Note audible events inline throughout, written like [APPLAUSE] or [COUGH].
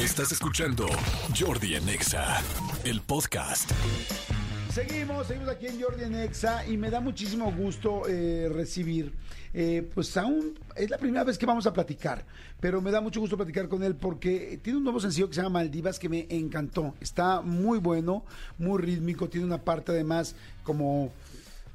Estás escuchando Jordi en Exa, el podcast. Seguimos, seguimos aquí en Jordi en Exa y me da muchísimo gusto eh, recibir, eh, pues aún es la primera vez que vamos a platicar, pero me da mucho gusto platicar con él porque tiene un nuevo sencillo que se llama Maldivas que me encantó. Está muy bueno, muy rítmico, tiene una parte además como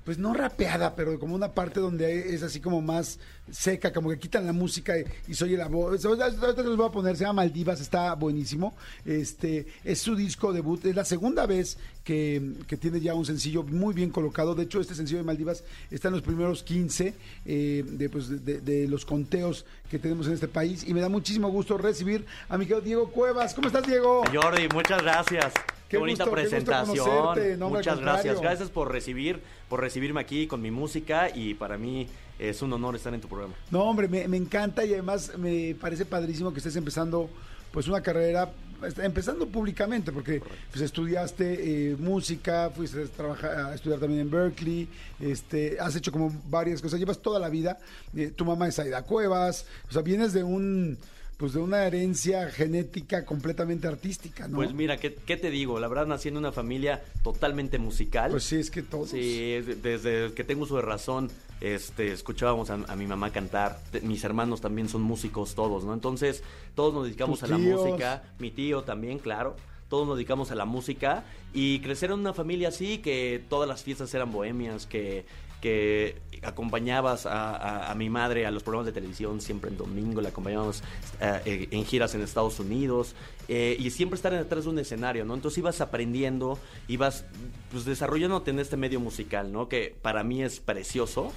pues no rapeada, pero como una parte donde es así como más seca, como que quitan la música y, y se oye la voz. Ahorita les voy a poner, se llama Maldivas, está buenísimo. Este es su disco debut, es la segunda vez que, que tiene ya un sencillo muy bien colocado. De hecho, este sencillo de Maldivas está en los primeros 15 eh, de, pues, de, de los conteos que tenemos en este país y me da muchísimo gusto recibir a mi querido Diego Cuevas. ¿Cómo estás, Diego? Jordi, muchas gracias. Qué, Qué bonita gusto, qué gusto presentación. No, muchas gracias. Gracias por recibir, por recibirme aquí con mi música y para mí es un honor estar en tu programa. No, hombre, me, me encanta y además me parece padrísimo que estés empezando pues una carrera, empezando públicamente, porque pues, estudiaste eh, música, fuiste a, trabajar, a estudiar también en Berkeley, este, has hecho como varias cosas, llevas toda la vida, eh, tu mamá es Aida Cuevas, o sea, vienes de un pues de una herencia genética completamente artística, ¿no? Pues mira, ¿qué, qué te digo? La verdad nací en una familia totalmente musical. Pues sí, es que todos. Sí, es- desde que tengo uso de razón, este, escuchábamos a, a mi mamá cantar. Te- Mis hermanos también son músicos todos, ¿no? Entonces, todos nos dedicamos a la música. Mi tío también, claro. Todos nos dedicamos a la música y crecer en una familia así, que todas las fiestas eran bohemias, que, que acompañabas a, mi madre a los programas de televisión siempre en domingo, la acompañábamos eh, en giras en Estados Unidos eh, y siempre estar detrás de un escenario, ¿no? Entonces ibas aprendiendo, ibas pues desarrollándote en este medio musical, ¿no? Que para mí es precioso.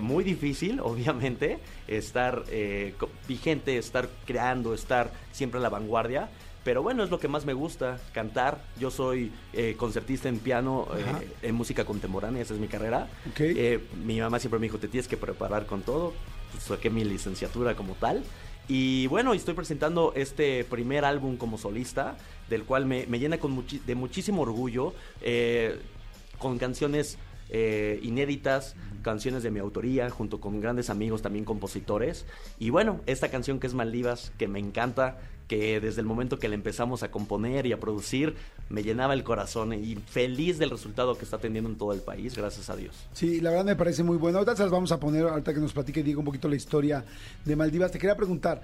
Muy difícil, [LAUGHS] obviamente, estar vigente, estar creando, estar siempre a la vanguardia. Pero bueno, es lo que más me gusta, cantar. Yo soy eh, concertista en piano, eh, en música contemporánea, esa es mi carrera. Eh, mi mamá siempre me dijo, te tienes que preparar con todo. Pues, saqué mi licenciatura como tal. Y bueno, estoy presentando este primer álbum como solista, del cual me, me llena con muchi- de muchísimo orgullo, con canciones eh, inéditas, canciones de mi autoría, junto con grandes amigos también compositores. Y bueno, esta canción que es Maldivas, que me encanta, que desde el momento que la empezamos a componer y a producir, me llenaba el corazón y feliz del resultado que está teniendo en todo el país, gracias a Dios. Sí, la verdad me parece muy bueno. Ahorita se las vamos a poner, ahorita que nos platique Diego un poquito la historia de Maldivas. Te quería preguntar,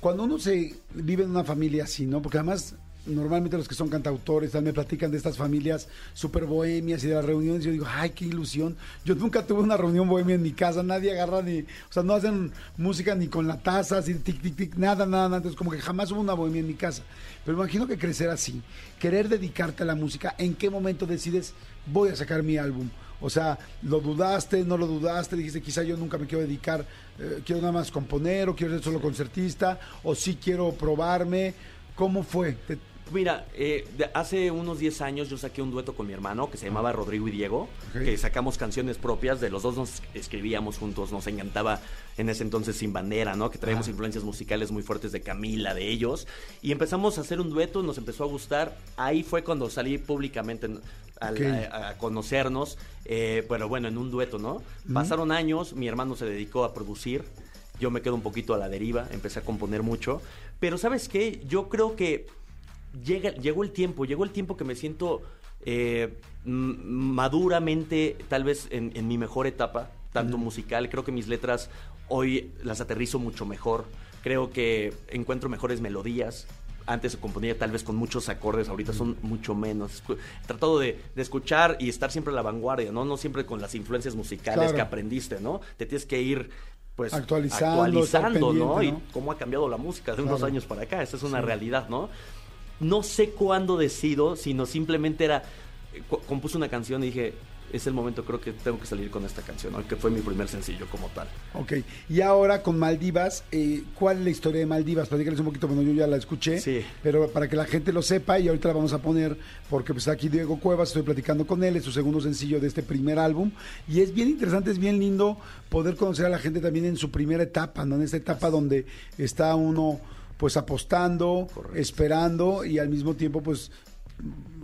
cuando uno se vive en una familia así, ¿no? Porque además, normalmente los que son cantautores me platican de estas familias súper bohemias y de las reuniones. Yo digo, ay, qué ilusión. Yo nunca tuve una reunión bohemia en mi casa, nadie agarra ni, o sea, no hacen música ni con la taza, así, tic, tic, tic, nada, nada, nada. Entonces, como que jamás hubo una bohemia en mi casa. Pero imagino que crecer así, querer dedicarte a la música, ¿en qué momento decides, voy a sacar mi álbum? O sea, ¿lo dudaste, no lo dudaste? Dijiste, quizá yo nunca me quiero dedicar, eh, quiero nada más componer o quiero ser solo concertista o sí quiero probarme. ¿Cómo fue? Te- Mira, eh, hace unos 10 años yo saqué un dueto con mi hermano que se llamaba Rodrigo y Diego, que sacamos canciones propias, de los dos nos escribíamos juntos, nos encantaba en ese entonces Sin Bandera, ¿no? Que traíamos influencias musicales muy fuertes de Camila, de ellos, y empezamos a hacer un dueto, nos empezó a gustar, ahí fue cuando salí públicamente a, a conocernos, eh, bueno, bueno, en un dueto, ¿no? Pasaron años, mi hermano se dedicó a producir, yo me quedo un poquito a la deriva, empecé a componer mucho, pero ¿sabes qué? Yo creo que llega, llegó el tiempo, llegó el tiempo que me siento eh, maduramente, tal vez en, en mi mejor etapa, tanto musical, creo que mis letras hoy las aterrizo mucho mejor, creo que encuentro mejores melodías. Antes se componía tal vez con muchos acordes, ahorita son mucho menos. He tratado de, de escuchar y estar siempre a la vanguardia, ¿no? No siempre con las influencias musicales Claro. que aprendiste, ¿no? Te tienes que ir pues Actualizando, ¿no? Y cómo ha cambiado la música de unos años para acá. Esa es una Sí. realidad, ¿no? No sé cuándo decido, sino simplemente era. eh, Compuse una canción y dije, es el momento, creo que tengo que salir con esta canción, ¿no? que fue mi primer sencillo como tal. Ok, y ahora con Maldivas, eh, ¿cuál es la historia de Maldivas? Platícales un poquito, bueno, yo ya la escuché, Sí. pero para que la gente lo sepa y ahorita la vamos a poner, porque pues aquí Diego Cuevas, estoy platicando con él, es su segundo sencillo de este primer álbum, y es bien interesante, es bien lindo poder conocer a la gente también en su primera etapa, ¿no? En esta etapa donde está uno pues apostando, Correcto. esperando y al mismo tiempo pues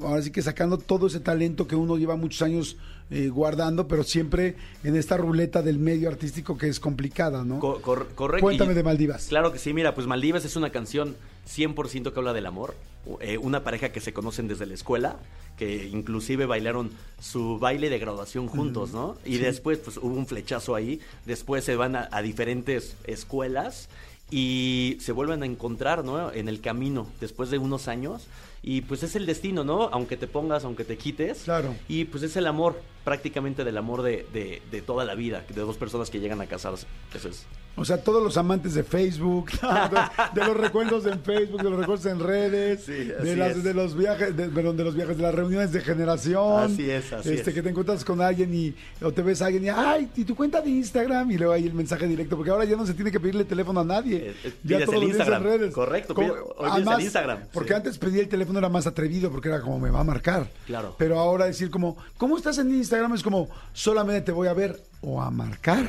ahora sí que sacando todo ese talento que uno lleva muchos años eh, guardando, pero siempre en esta ruleta del medio artístico que es complicada, ¿no? Co- cor- correcto. Cuéntame de Maldivas. Claro que sí, mira, pues Maldivas es una canción 100% que habla del amor. Eh, una pareja que se conocen desde la escuela, que inclusive bailaron su baile de graduación juntos, ¿no? Y después, pues hubo un flechazo ahí. Después se van a, a diferentes escuelas y se vuelven a encontrar, ¿no? En el camino, después de unos años. Y pues es el destino, ¿no? Aunque te pongas, aunque te quites. Claro. Y pues es el amor, prácticamente del amor de, de, de toda la vida, de dos personas que llegan a casarse. Eso es. O sea, todos los amantes de Facebook, [LAUGHS] de, los recuerdos en Facebook, de los recuerdos en redes, Sí, de, las, de los viajes, de, perdón, de los viajes, de las reuniones de generación. Así es, así este, es. Que te encuentras con alguien y o te ves a alguien y, ay, y tu cuenta de Instagram y luego ahí el mensaje directo, porque ahora ya no se tiene que pedirle teléfono a nadie. Eh, eh, ya pides todo el lo tienes Instagram. en redes. Correcto, Como- pide- el Instagram, Porque sí. antes pedir el teléfono era más atrevido porque era como me va a marcar. Claro. Pero ahora decir como, ¿cómo estás en Instagram? Es como, solamente te voy a ver o a marcar.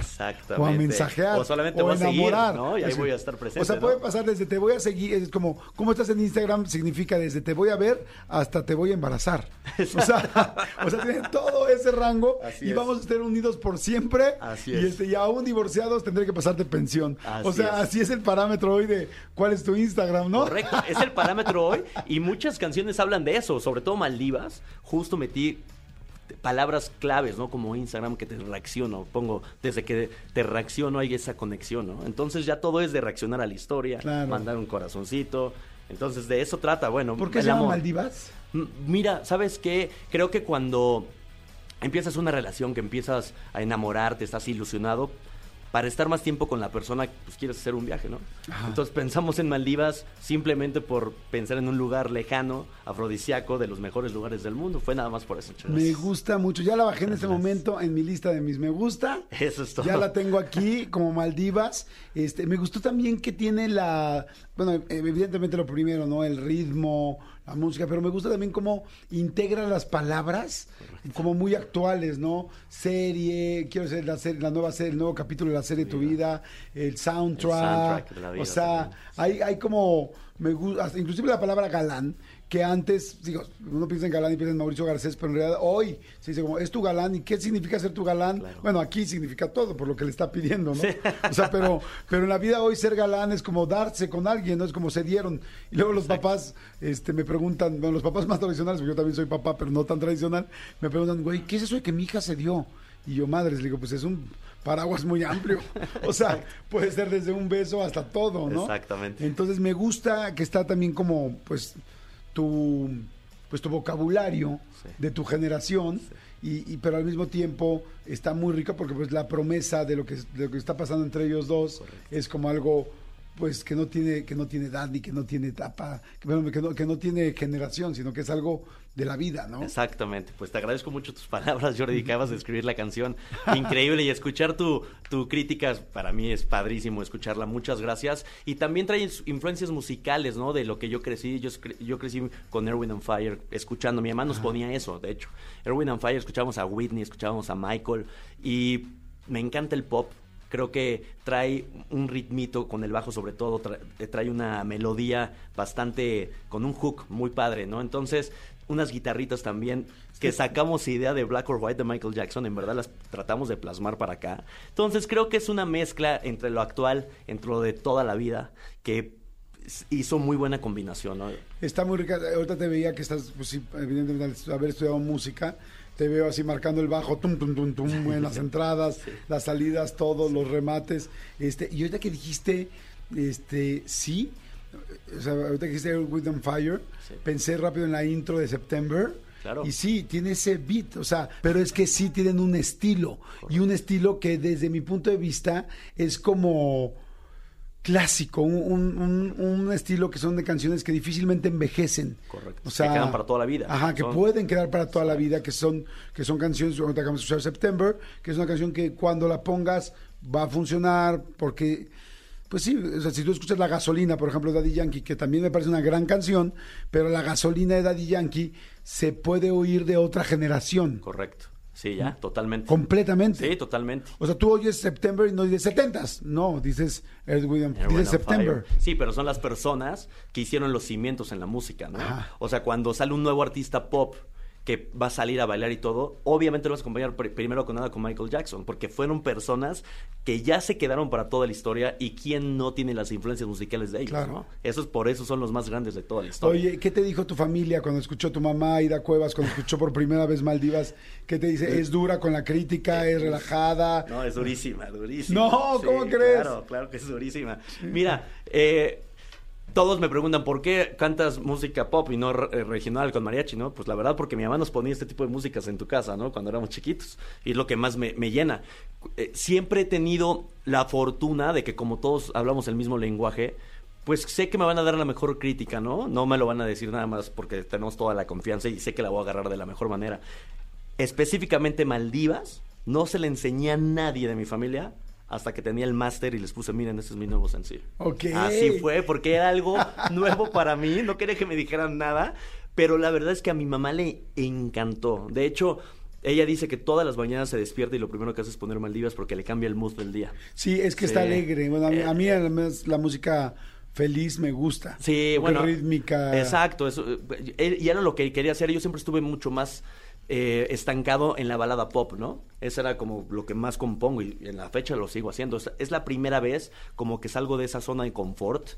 O a mensajear. O solamente o voy a seguir, enamorar. ¿no? Y ahí voy a estar presente, O sea, ¿no? puede pasar desde te voy a seguir, es como, ¿cómo estás en Instagram? Significa desde te voy a ver hasta te voy a embarazar. O sea, [LAUGHS] o sea tiene todo ese rango Así y es. vamos a estar unidos por siempre. Así y, es. este, y aún divorciados tendré que pasarte pensión. o Así sea, es. así es el parámetro hoy de cuál es tu Instagram, ¿no? Correcto, es el parámetro hoy y muchas canciones hablan de eso, sobre todo Maldivas. Justo metí palabras claves, ¿no? Como Instagram que te reacciono, pongo, desde que te reacciono hay esa conexión, ¿no? Entonces ya todo es de reaccionar a la historia, Claro. mandar un corazoncito. Entonces de eso trata, bueno, ¿Por qué se llama. Maldivas? Mira, ¿sabes qué? Creo que cuando empiezas una relación, que empiezas a enamorarte, estás ilusionado, para estar más tiempo con la persona, pues quieres hacer un viaje, ¿no? Ajá. Entonces pensamos en Maldivas simplemente por pensar en un lugar lejano, afrodisíaco, de los mejores lugares del mundo. Fue nada más por eso. Me gusta mucho. Ya la bajé en este momento en mi lista de mis me gusta. Eso es todo. Ya la tengo aquí como Maldivas. Este, me gustó también que tiene la, bueno, evidentemente lo primero, ¿no? El ritmo, la música, pero me gusta también cómo integra las palabras como muy actuales, ¿no? Serie, quiero decir, la, serie, la nueva serie, el nuevo capítulo de la serie Tu Vida, el soundtrack. soundtrack de la vida o sea, también. hay, hay como, me gusta, inclusive la palabra galán, que antes, digo, uno piensa en galán y piensa en Mauricio Garcés, pero en realidad hoy se dice como, es tu galán, ¿y qué significa ser tu galán? Claro. Bueno, aquí significa todo, por lo que le está pidiendo, ¿no? O sea, pero, pero en la vida hoy ser galán es como darse con alguien, ¿no? Es como se dieron. Y luego los papás este, me preguntan, bueno, los papás más tradicionales, porque yo también soy papá, pero no tan tradicional, me preguntan, güey, ¿qué es eso de que mi hija se dio? Y yo, madres, le digo, pues es un paraguas muy amplio. [LAUGHS] O sea, puede ser desde un beso hasta todo, ¿no? Exactamente. Entonces me gusta que está también como, pues, tu, pues, tu vocabulario Sí. de tu generación. Y, y- pero al mismo tiempo está muy rica porque pues la promesa de lo que, de lo que está pasando entre ellos dos es como algo pues que no tiene que no tiene edad ni que no tiene etapa que, no, que no tiene generación sino que es algo de la vida no Exactamente, pues te agradezco mucho tus palabras, Jordi, que acabas de escribir la canción. Increíble y escuchar tu, tu crítica para mí es padrísimo escucharla, muchas gracias. Y también trae influencias musicales, ¿no? De lo que yo crecí, yo, yo crecí con Erwin and Fire, escuchando, mi mamá nos ponía eso, de hecho. Erwin and Fire, escuchábamos a Whitney, escuchábamos a Michael y me encanta el pop. Creo que trae un ritmito con el bajo sobre todo, eh, trae una melodía bastante con un hook muy padre, ¿no? Entonces, unas guitarritas también que sacamos idea de Black or White de Michael Jackson, en verdad las tratamos de plasmar para acá. Entonces, creo que es una mezcla entre lo actual, entre lo de toda la vida, que hizo muy buena combinación, ¿no? está muy rica ahorita te veía que estás pues evidentemente haber estudiado música te veo así marcando el bajo tum tum tum tum en las entradas las salidas todos los remates este y ahorita que dijiste este sí o sea, ahorita que dijiste With and Fire Sí. pensé rápido en la intro de September Claro. y sí, tiene ese beat, o sea, pero es que sí tienen un estilo y un estilo que desde mi punto de vista es como clásico, un, un- un- estilo que son de canciones que difícilmente envejecen. Correcto. O sea, Que quedan para toda la vida. Ajá, que Son- pueden quedar para toda la vida, que son, que son canciones, ahorita acabamos de escuchar September, que es una canción que cuando la pongas va a funcionar, porque, pues sí, o sea, si tú escuchas La Gasolina, por ejemplo, de Daddy Yankee, que también me parece una gran canción, pero La Gasolina de Daddy Yankee se puede oír de otra generación, Correcto. Sí, ya, totalmente. completamente. Sí, totalmente. O sea, tú oyes September y no dices setentas, no, dices Earth, Wind Air, dices September. Fire. Sí, pero son las personas que hicieron los cimientos en la música, ¿no? Ajá. O sea, cuando sale un nuevo artista pop que va a salir a bailar y todo, obviamente lo vas a acompañar pr- primero con nada con Michael Jackson, porque fueron personas que ya se quedaron para toda la historia y quién no tiene las influencias musicales de ellos, Claro. ¿no? Esos por eso son los más grandes de toda la historia. Oye, ¿qué te dijo tu familia cuando escuchó tu mamá Ida Cuevas, cuando escuchó por primera vez Maldivas? ¿Qué te dice? ¿Es dura con la crítica? ¿Es relajada? No, es durísima, durísima. No, ¿cómo crees? Claro, claro que es durísima. Mira, eh, todos me preguntan por qué cantas música pop y no eh, regional con mariachi, ¿no? Pues la verdad porque mi mamá nos ponía este tipo de músicas en tu casa, ¿no? Cuando éramos chiquitos. Y es lo que más me, me llena. Eh, siempre he tenido la fortuna de que como todos hablamos el mismo lenguaje, pues sé que me van a dar la mejor crítica, ¿no? No me lo van a decir nada más porque tenemos toda la confianza y sé que la voy a agarrar de la mejor manera. Específicamente Maldivas, no se le enseñé a nadie de mi familia hasta que tenía el máster y les puse, miren, este es mi nuevo sencillo. Ok. Así fue, porque era algo [LAUGHS] nuevo para mí, no quería que me dijeran nada, pero la verdad es que a mi mamá le encantó. De hecho, ella dice que todas las mañanas se despierta y lo primero que hace es poner Maldivas porque le cambia el mood del día. Sí, es que está alegre. Bueno, a mí, a mí Eh, además la música feliz me gusta. Sí, bueno. rítmica. Exacto, eso, eh, y era lo que quería hacer. Yo siempre estuve mucho más eh, estancado en la balada pop, ¿no? Eso era como lo que más compongo y en la fecha lo sigo haciendo. Es, la primera vez como que salgo de esa zona de confort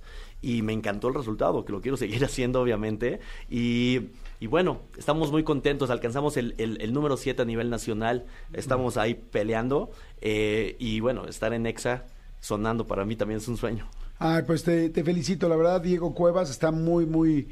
y me encantó el resultado, que lo quiero [LAUGHS] seguir haciendo, obviamente. Y, y bueno, estamos muy contentos. Alcanzamos el, el- el número 7 a nivel nacional. Estamos ahí peleando. eh, y bueno, estar en EXA sonando para mí también es un sueño. Ay, pues te, te felicito, la verdad, Diego Cuevas está muy, muy,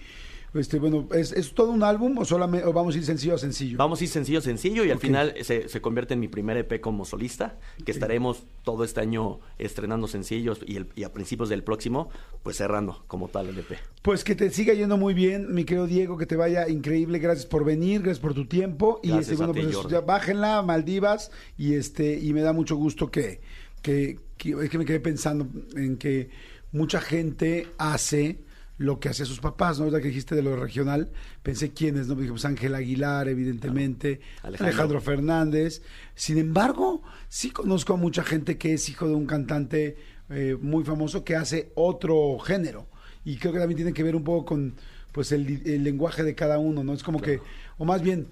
este, bueno, ¿es, es todo un álbum o solamente, o vamos a ir sencillo a sencillo? Vamos a ir sencillo, sencillo y al final se, se convierte en mi primer EP como solista, que estaremos todo este año estrenando sencillos y, el- y a principios del próximo, pues cerrando como tal el EP. Pues que te siga yendo muy bien, mi querido Diego, que te vaya increíble, gracias por venir, gracias por tu tiempo. Y este, a bueno, ti, pues ya bájenla, Maldivas y este y me da mucho gusto que, que, que- es que me quedé pensando en que mucha gente hace lo que hacía sus papás, ¿no? Ahorita que dijiste de lo regional, pensé quiénes, ¿no? Dije, pues Ángel Aguilar, evidentemente, Alejandro. Alejandro Fernández. Sin embargo, sí conozco a mucha gente que es hijo de un cantante eh, muy famoso que hace otro género. Y creo que también tiene que ver un poco con pues el, el lenguaje de cada uno, ¿no? Es como que, o más bien,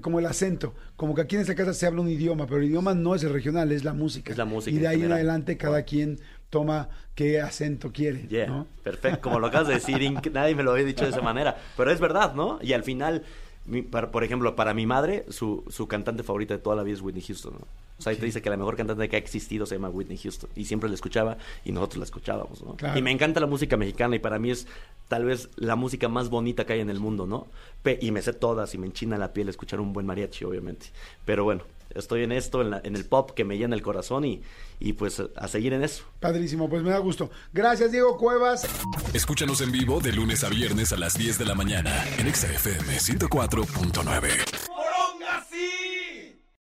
como el acento, como que aquí en esta casa se habla un idioma, pero el idioma no es el regional, es la música. Es la música Y de ahí en adelante cada quien toma qué acento quiere, Yeah, ¿no? perfecto, como lo acabas de decir, [LAUGHS] nadie me lo había dicho de esa manera, pero es verdad, ¿no? Y al final, mi- para- por ejemplo, para mi madre, su, su cantante favorita de toda la vida es Whitney Houston, ¿no? O sea, ella te dice que la mejor cantante que ha existido se llama Whitney Houston. Y siempre la escuchaba y nosotros la escuchábamos, ¿no? Claro. Y me encanta la música mexicana y para mí es tal vez la música más bonita que hay en el mundo, ¿no? Pe- y me sé todas y me enchina la piel escuchar un buen mariachi, obviamente. Pero bueno, estoy en esto, en, la- en el pop que me llena el corazón y, y pues a seguir en eso. Padrísimo, pues me da gusto. Gracias, Diego Cuevas. Escúchanos en vivo de lunes a viernes a las 10 de la mañana en Exa FM 104.9.